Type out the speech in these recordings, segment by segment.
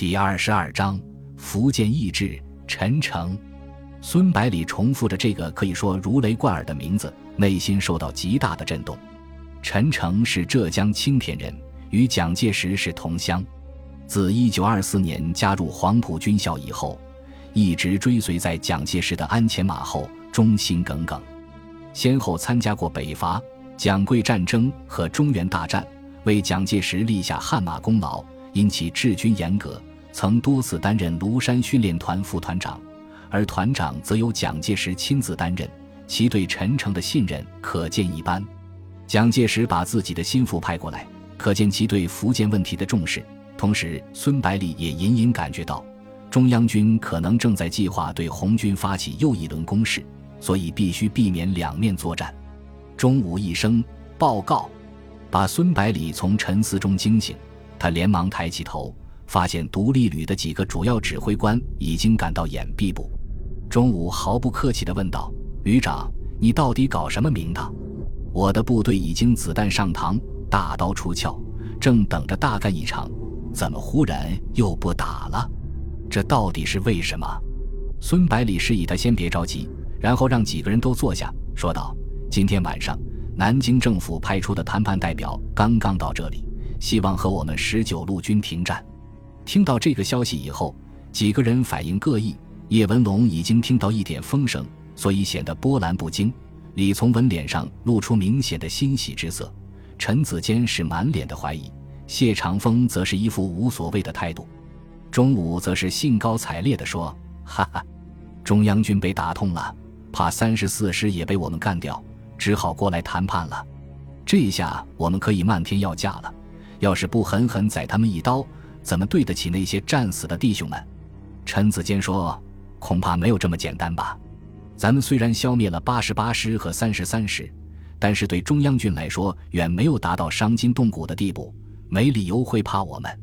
第二十二章福建义志，陈诚。孙百里重复着这个可以说如雷贯耳的名字，内心受到极大的震动。陈诚是浙江青田人，与蒋介石是同乡。自一九二四年加入黄埔军校以后，一直追随在蒋介石的鞍前马后，忠心耿耿。先后参加过北伐、蒋桂战争和中原大战，为蒋介石立下汗马功劳。因其治军严格，曾多次担任庐山训练团副团长，而团长则由蒋介石亲自担任。其对陈诚的信任可见一斑。蒋介石把自己的心腹派过来，可见其对福建问题的重视。同时，孙百里也隐隐感觉到，中央军可能正在计划对红军发起又一轮攻势，所以必须避免两面作战。钟午一声报告，把孙百里从沉思中惊醒，他连忙抬起头，发现独立旅的几个主要指挥官已经赶到掩蔽部。中午毫不客气地问道：“旅长，你到底搞什么名堂？我的部队已经子弹上膛，大刀出鞘，正等着大干一场。”怎么忽然又不打了？这到底是为什么？孙百里示意他先别着急，然后让几个人都坐下，说道：“今天晚上，南京政府派出的谈判代表刚刚到这里，希望和我们十九路军停战。”听到这个消息以后，几个人反应各异。叶文龙已经听到一点风声，所以显得波澜不惊。李从文脸上露出明显的欣喜之色，陈子坚是满脸的怀疑。谢长风则是一副无所谓的态度，钟武则是兴高采烈地说：“哈哈，中央军被打痛了，怕三十四师也被我们干掉，只好过来谈判了。这下我们可以漫天要价了。要是不狠狠宰他们一刀，怎么对得起那些战死的弟兄们？”陈子坚说：“恐怕没有这么简单吧？咱们虽然消灭了八十八师和三十三师，但是对中央军来说，远没有达到伤筋动骨的地步。”没理由会怕我们。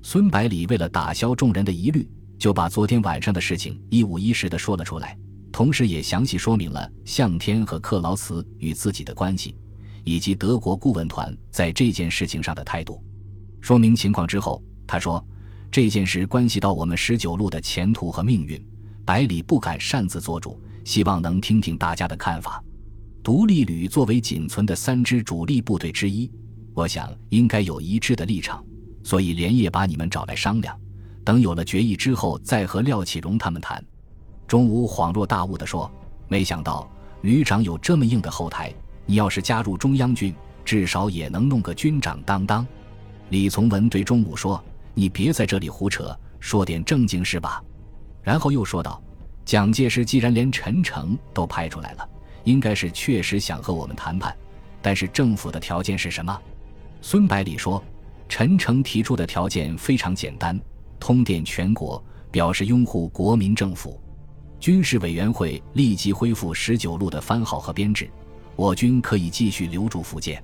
孙百里为了打消众人的疑虑，就把昨天晚上的事情一五一十的说了出来，同时也详细说明了向天和克劳茨与自己的关系，以及德国顾问团在这件事情上的态度。说明情况之后，他说：“这件事关系到我们十九路的前途和命运，百里不敢擅自做主，希望能听听大家的看法。”独立旅作为仅存的三支主力部队之一。我想应该有一致的立场，所以连夜把你们找来商量，等有了决议之后再和廖启荣他们谈。钟武恍若大悟地说：“没想到旅长有这么硬的后台，你要是加入中央军，至少也能弄个军长当当。”李从文对钟武说：“你别在这里胡扯，说点正经事吧。”然后又说道：“蒋介石既然连陈诚都派出来了，应该是确实想和我们谈判，但是政府的条件是什么？”孙百里说：“陈诚提出的条件非常简单，通电全国，表示拥护国民政府。军事委员会立即恢复十九路的番号和编制，我军可以继续留驻福建。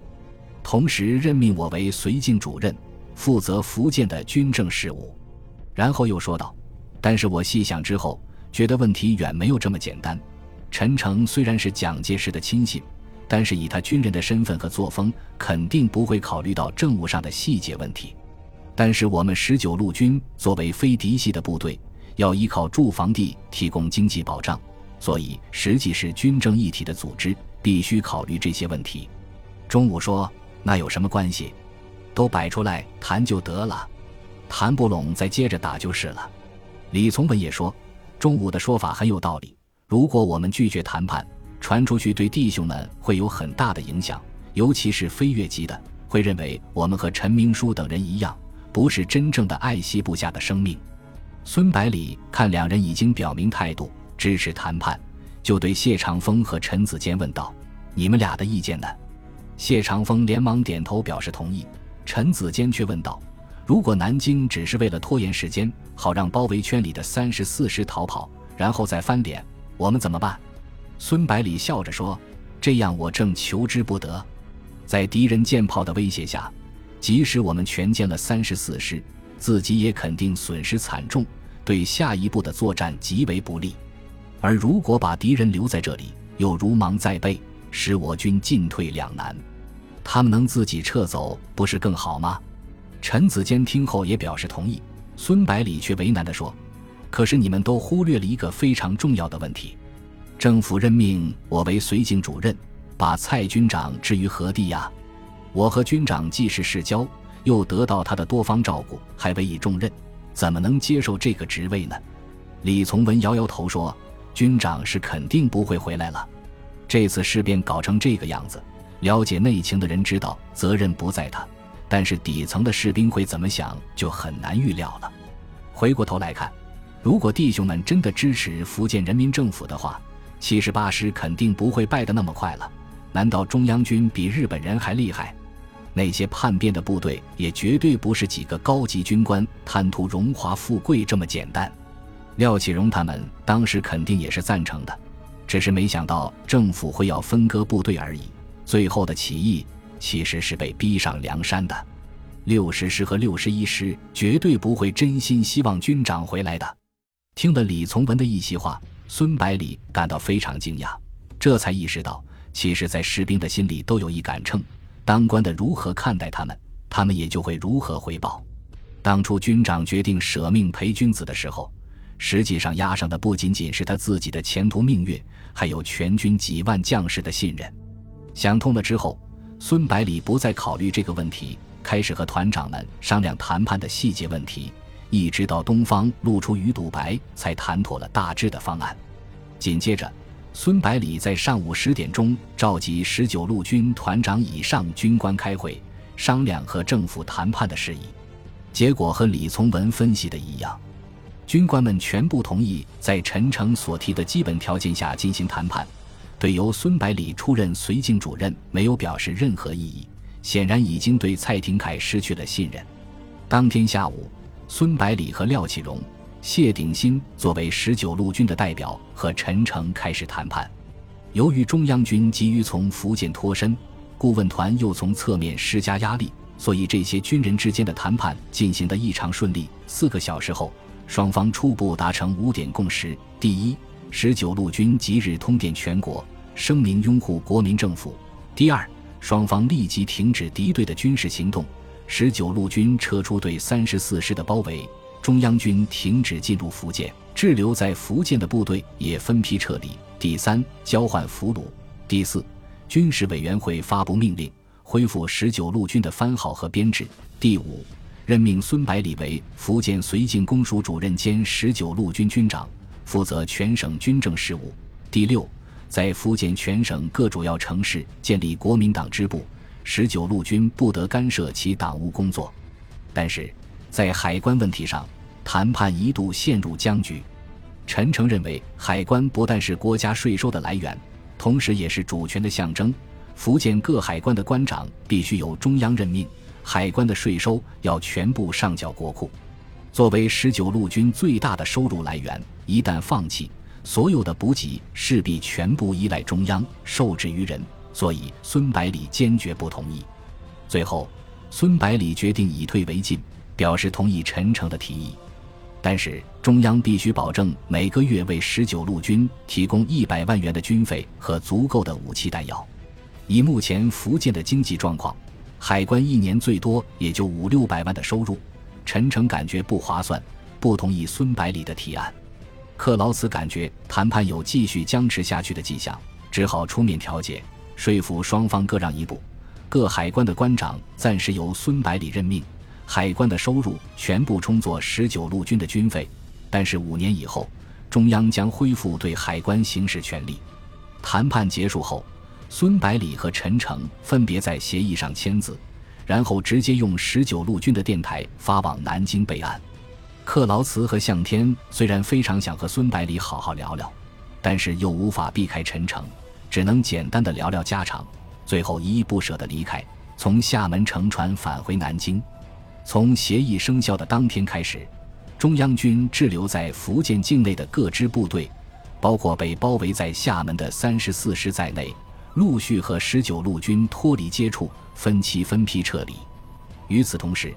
同时任命我为绥靖主任，负责福建的军政事务。”然后又说道：“但是我细想之后，觉得问题远没有这么简单。陈诚虽然是蒋介石的亲信。”但是以他军人的身份和作风，肯定不会考虑到政务上的细节问题。但是我们十九路军作为非嫡系的部队，要依靠驻防地提供经济保障，所以实际是军政一体的组织，必须考虑这些问题。钟武说：“那有什么关系？都摆出来谈就得了，谈不拢再接着打就是了。”李从文也说：“钟武的说法很有道理。如果我们拒绝谈判，”传出去对弟兄们会有很大的影响，尤其是飞越级的，会认为我们和陈明书等人一样，不是真正的爱惜部下的生命。孙百里看两人已经表明态度，支持谈判，就对谢长风和陈子坚问道：“你们俩的意见呢？”谢长风连忙点头表示同意，陈子坚却问道：“如果南京只是为了拖延时间，好让包围圈里的三十四师逃跑，然后再翻脸，我们怎么办？”孙百里笑着说：“这样我正求之不得。在敌人舰炮的威胁下，即使我们全歼了三十四师，自己也肯定损失惨重，对下一步的作战极为不利。而如果把敌人留在这里，又如芒在背，使我军进退两难。他们能自己撤走，不是更好吗？”陈子坚听后也表示同意。孙百里却为难地说：“可是你们都忽略了一个非常重要的问题，政府任命我为绥靖主任，把蔡军长置于何地呀？我和军长既是世交，又得到他的多方照顾，还委以重任，怎么能接受这个职位呢？”李从文摇摇头说：“军长是肯定不会回来了。这次事变搞成这个样子，了解内情的人知道责任不在他。”但是底层的士兵会怎么想，就很难预料了。回过头来看，如果弟兄们真的支持福建人民政府的话，七十八师肯定不会败得那么快了。难道中央军比日本人还厉害？那些叛变的部队也绝对不是几个高级军官贪图荣华富贵这么简单。廖启荣他们当时肯定也是赞成的，只是没想到政府会要分割部队而已。最后的起义。其实是被逼上梁山的，六十师和六十一师绝对不会真心希望军长回来的。听了李从文的一席话，孙百里感到非常惊讶，这才意识到，其实，在士兵的心里都有一杆秤，当官的如何看待他们，他们也就会如何回报。当初军长决定舍命陪君子的时候，实际上压上的不仅仅是他自己的前途命运，还有全军几万将士的信任。想通了之后。孙百里不再考虑这个问题，开始和团长们商量谈判的细节问题，一直到东方露出鱼肚白，才谈妥了大致的方案。紧接着，孙百里在上午十点钟召集十九路军团长以上军官开会，商量和政府谈判的事宜。结果和李从文分析的一样，军官们全部同意在陈诚所提的基本条件下进行谈判。对由孙百里出任绥靖主任没有表示任何异议，显然已经对蔡廷锴失去了信任。当天下午，孙百里和廖启荣、谢鼎新作为十九路军的代表和陈诚开始谈判。由于中央军急于从福建脱身，顾问团又从侧面施加压力，所以这些军人之间的谈判进行得异常顺利。四个小时后，双方初步达成五点共识：第一，十九路军即日通电全国，声明拥护国民政府。第二，双方立即停止敌对的军事行动，十九路军撤出对三十四师的包围，中央军停止进入福建，滞留在福建的部队也分批撤离。第三，交换俘虏。第四，军事委员会发布命令，恢复十九路军的番号和编制。第五，任命孙百里为福建绥靖公署主任兼十九路军军长。负责全省军政事务。第六，在福建全省各主要城市建立国民党支部，十九路军不得干涉其党务工作。但是，在海关问题上，谈判一度陷入僵局。陈诚认为，海关不但是国家税收的来源，同时也是主权的象征。福建各海关的关长必须由中央任命，海关的税收要全部上缴国库。作为十九路军最大的收入来源，一旦放弃，所有的补给势必全部依赖中央，受制于人。所以，孙百里坚决不同意。最后，孙百里决定以退为进，表示同意陈诚的提议，但是中央必须保证每个月为十九路军提供一百万元的军费和足够的武器弹药。以目前福建的经济状况，海关一年最多也就五六百万的收入。陈诚感觉不划算，不同意孙百里的提案。克劳茨感觉谈判有继续僵持下去的迹象，只好出面调解，说服双方各让一步。各海关的关长暂时由孙百里任命，海关的收入全部充作十九路军的军费。但是五年以后，中央将恢复对海关行使权力。谈判结束后，孙百里和陈诚分别在协议上签字。然后直接用十九路军的电台发往南京备案。克劳茨和向天虽然非常想和孙百里好好聊聊，但是又无法避开陈诚，只能简单的聊聊家常。最后依依不舍的离开，从厦门乘船返回南京。从协议生效的当天开始，中央军滞留在福建境内的各支部队，包括被包围在厦门的三十四师在内。陆续和十九路军脱离接触，分期分批撤离。与此同时，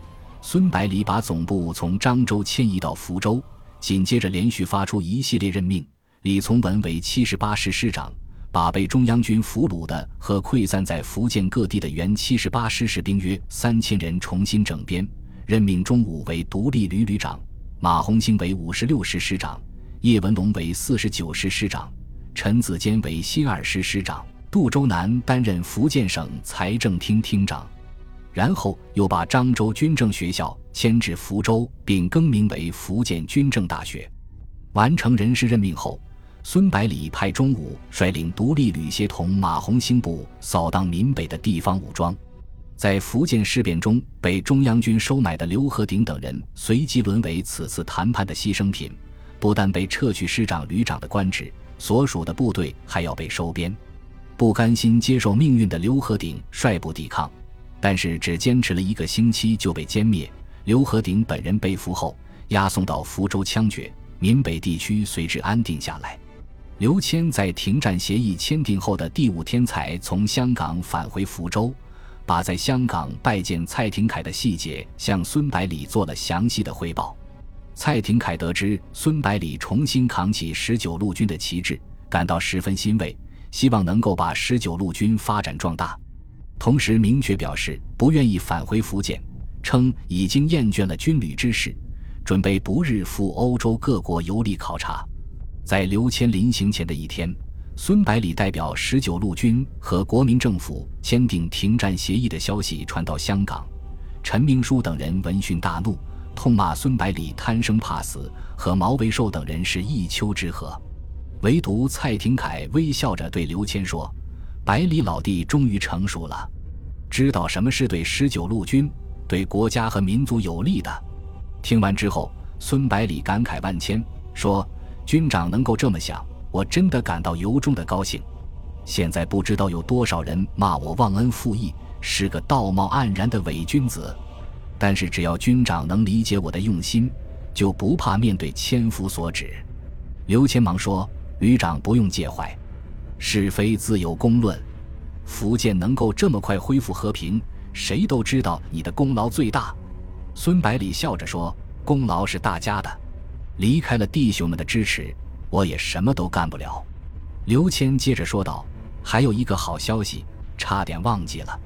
孙百里把总部从漳州迁移到福州，紧接着连续发出一系列任命：李从文为七十八师师长，把被中央军俘虏的和溃散在福建各地的原七十八师士兵约三千人重新整编；任命钟武为独立旅旅长，马鸿兴为五十六师师长，叶文龙为四十九师师长，陈子坚为新二师师长，杜周南担任福建省财政厅厅长。然后又把漳州军政学校迁至福州，并更名为福建军政大学。完成人事任命后，孙百里派钟武率领独立旅协同马鸿兴部扫荡闽北的地方武装。在福建事变中被中央军收买的刘和鼎等人，随即沦为此次谈判的牺牲品，不但被撤去师长、旅长的官职，所属的部队还要被收编。不甘心接受命运的刘和鼎率部抵抗。但是只坚持了一个星期就被歼灭。刘和鼎本人被俘后，押送到福州枪决，闽北地区随之安定下来。刘谦在停战协议签订后的第五天才从香港返回福州，把在香港拜见蔡廷锴的细节向孙百里做了详细的汇报。蔡廷锴得知孙百里重新扛起十九路军的旗帜，感到十分欣慰，希望能够把十九路军发展壮大。同时明确表示不愿意返回福建，称已经厌倦了军旅之事，准备不日赴欧洲各国游历考察。在刘谦临行前的一天，孙百里代表十九路军和国民政府签订停战协议的消息传到香港，陈明书等人闻讯大怒，痛骂孙百里贪生怕死，和毛维寿等人是一丘之貉。唯独蔡廷锴微笑着对刘谦说：“百里老弟终于成熟了。”知道什么是对十九路军、对国家和民族有利的。听完之后，孙百里感慨万千，说：“军长能够这么想，我真的感到由衷的高兴。现在不知道有多少人骂我忘恩负义，是个道貌岸然的伪君子。但是只要军长能理解我的用心，就不怕面对千夫所指。”刘谦忙说：“旅长不用介怀，是非自有公论。”福建能够这么快恢复和平，谁都知道你的功劳最大。孙百里笑着说：“功劳是大家的，离开了弟兄们的支持，我也什么都干不了。”刘谦接着说道：“还有一个好消息，差点忘记了。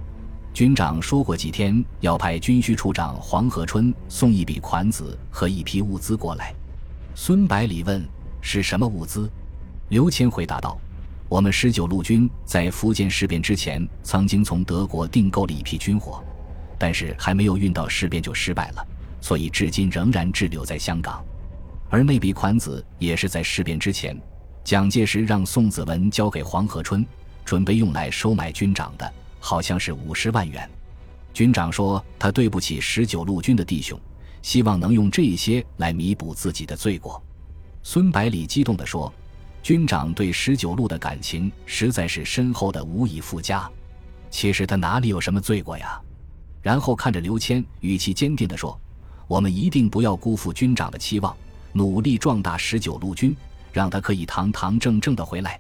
军长说过几天要派军需处长黄河春送一笔款子和一批物资过来。”孙百里问：“是什么物资？”刘谦回答道。我们十九路军在福建事变之前，曾经从德国订购了一批军火，但是还没有运到事变就失败了，所以至今仍然滞留在香港。而那笔款子也是在事变之前，蒋介石让宋子文交给黄河春，准备用来收买军长的，好像是五十万元。军长说他对不起十九路军的弟兄，希望能用这些来弥补自己的罪过。孙百里激动地说。军长对十九路的感情实在是深厚的无以复加。其实他哪里有什么罪过呀？然后看着刘谦，语气坚定地说：“我们一定不要辜负军长的期望，努力壮大十九路军，让他可以堂堂正正的回来。”